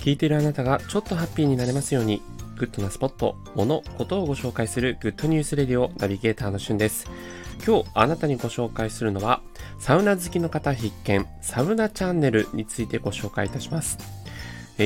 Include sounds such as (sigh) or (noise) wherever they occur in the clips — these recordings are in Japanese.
聞いているあなたがちょっとハッピーになれますように、グッドなスポット、物、ことをご紹介するグッドニュースレディオナビゲーターのしゅんです。今日あなたにご紹介するのは、サウナ好きの方必見、サウナチャンネルについてご紹介いたします。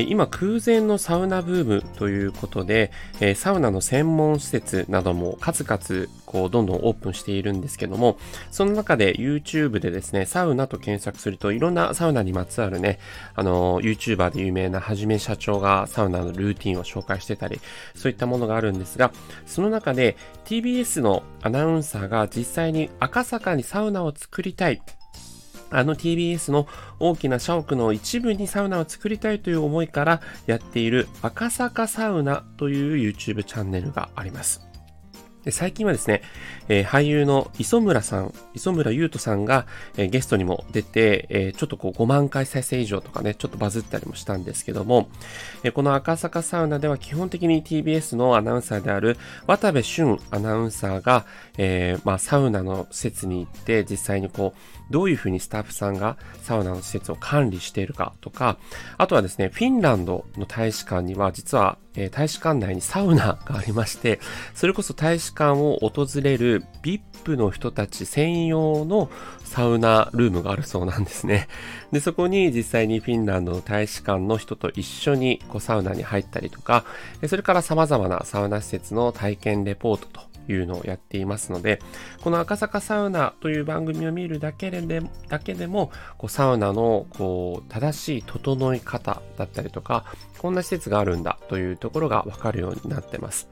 今空前のサウナブームということで、サウナの専門施設なども数々こうどんどんオープンしているんですけども、その中で YouTube でですね、サウナと検索するといろんなサウナにまつわるね、あの、YouTuber で有名なはじめ社長がサウナのルーティンを紹介してたり、そういったものがあるんですが、その中で TBS のアナウンサーが実際に赤坂にサウナを作りたいあの TBS の大きな社屋の一部にサウナを作りたいという思いからやっている赤坂サウナという YouTube チャンネルがあります。で最近はですね、えー、俳優の磯村さん、磯村優斗さんが、えー、ゲストにも出て、えー、ちょっとこう5万回再生以上とかね、ちょっとバズったりもしたんですけども、えこの赤坂サウナでは基本的に TBS のアナウンサーである渡部俊アナウンサーが、えまあ、サウナの施設に行って実際にこう、どういうふうにスタッフさんがサウナの施設を管理しているかとか、あとはですね、フィンランドの大使館には実はえ、大使館内にサウナがありまして、それこそ大使館館を訪れる VIP の人たち専用のサウナルームがあるそうなんですね。で、そこに実際にフィンランドの大使館の人と一緒にこうサウナに入ったりとか、それから様々なサウナ施設の体験レポートというのをやっていますので、この赤坂サウナという番組を見るだけでだけでも、こうサウナのこう正しい整い方だったりとか、こんな施設があるんだというところがわかるようになってます。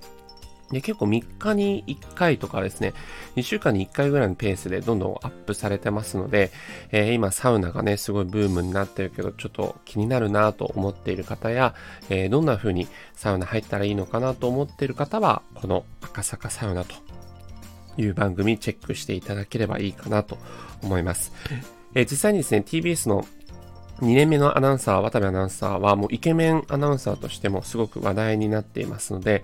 で、結構3日に1回とかですね、2週間に1回ぐらいのペースでどんどんアップされてますので、えー、今サウナがね、すごいブームになってるけど、ちょっと気になるなと思っている方や、えー、どんな風にサウナ入ったらいいのかなと思っている方は、この赤坂サウナという番組チェックしていただければいいかなと思います。えー、実際にですね、TBS の2年目のアナウンサー、渡部アナウンサーはもうイケメンアナウンサーとしてもすごく話題になっていますので、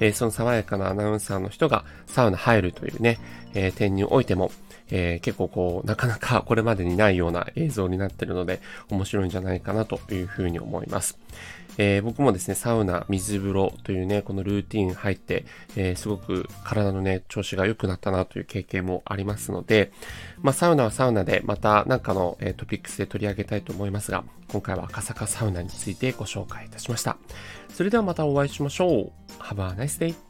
え、その爽やかなアナウンサーの人がサウナ入るというね、え、点においても、えー、結構こう、なかなか (laughs) これまでにないような映像になってるので、面白いんじゃないかなというふうに思います。えー、僕もですね、サウナ、水風呂というね、このルーティン入って、えー、すごく体のね、調子が良くなったなという経験もありますので、まあ、サウナはサウナで、また何かの、え、トピックスで取り上げたいと思いますが、今回は赤坂サウナについてご紹介いたしました。それではまたお会いしましょう。Have a nice day!